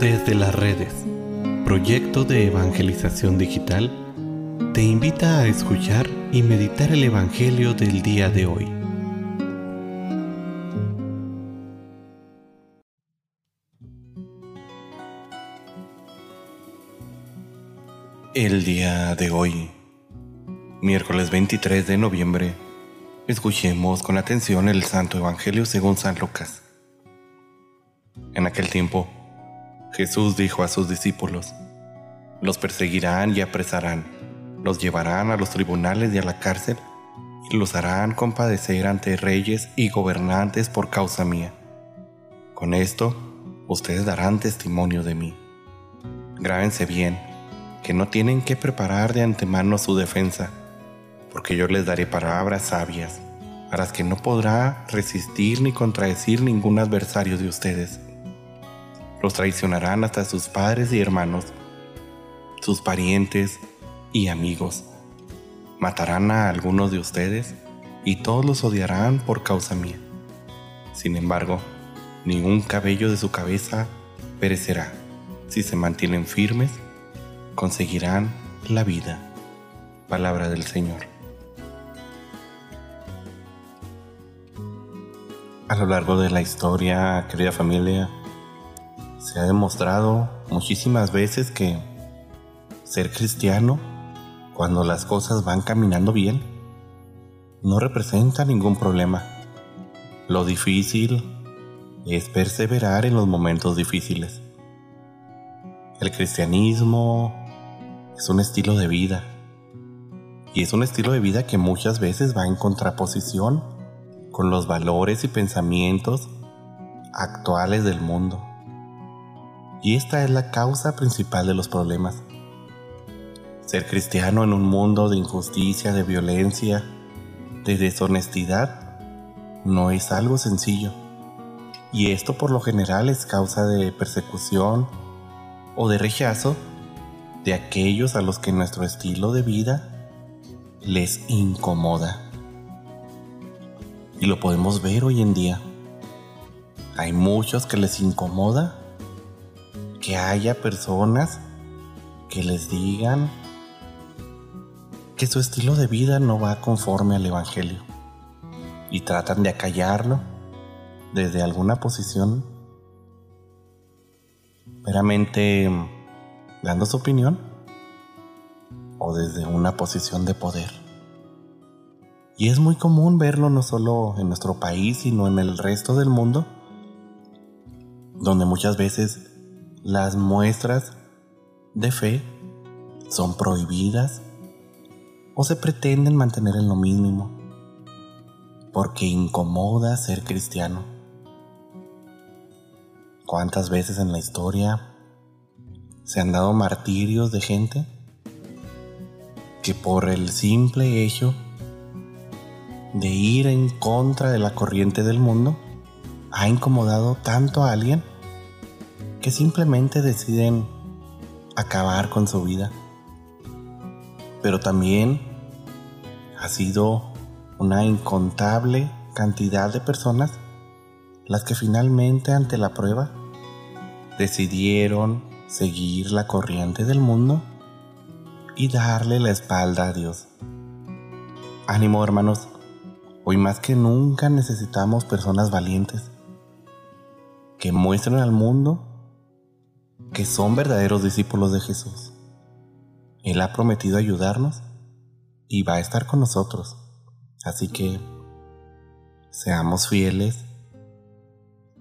Desde las redes, proyecto de evangelización digital, te invita a escuchar y meditar el Evangelio del día de hoy. El día de hoy, miércoles 23 de noviembre, escuchemos con atención el Santo Evangelio según San Lucas. En aquel tiempo, Jesús dijo a sus discípulos, los perseguirán y apresarán, los llevarán a los tribunales y a la cárcel, y los harán compadecer ante reyes y gobernantes por causa mía. Con esto, ustedes darán testimonio de mí. Grábense bien, que no tienen que preparar de antemano su defensa, porque yo les daré palabras sabias, a las que no podrá resistir ni contradecir ningún adversario de ustedes los traicionarán hasta sus padres y hermanos, sus parientes y amigos. Matarán a algunos de ustedes y todos los odiarán por causa mía. Sin embargo, ningún cabello de su cabeza perecerá. Si se mantienen firmes, conseguirán la vida. Palabra del Señor. A lo largo de la historia, querida familia, se ha demostrado muchísimas veces que ser cristiano, cuando las cosas van caminando bien, no representa ningún problema. Lo difícil es perseverar en los momentos difíciles. El cristianismo es un estilo de vida y es un estilo de vida que muchas veces va en contraposición con los valores y pensamientos actuales del mundo. Y esta es la causa principal de los problemas. Ser cristiano en un mundo de injusticia, de violencia, de deshonestidad, no es algo sencillo. Y esto por lo general es causa de persecución o de rechazo de aquellos a los que nuestro estilo de vida les incomoda. Y lo podemos ver hoy en día. Hay muchos que les incomoda que haya personas que les digan que su estilo de vida no va conforme al Evangelio y tratan de acallarlo desde alguna posición meramente dando su opinión o desde una posición de poder. Y es muy común verlo no solo en nuestro país, sino en el resto del mundo, donde muchas veces las muestras de fe son prohibidas o se pretenden mantener en lo mínimo porque incomoda ser cristiano. ¿Cuántas veces en la historia se han dado martirios de gente que por el simple hecho de ir en contra de la corriente del mundo ha incomodado tanto a alguien que simplemente deciden acabar con su vida. Pero también ha sido una incontable cantidad de personas las que finalmente ante la prueba decidieron seguir la corriente del mundo y darle la espalda a Dios. Ánimo hermanos, hoy más que nunca necesitamos personas valientes que muestren al mundo que son verdaderos discípulos de Jesús. Él ha prometido ayudarnos y va a estar con nosotros. Así que seamos fieles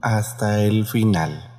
hasta el final.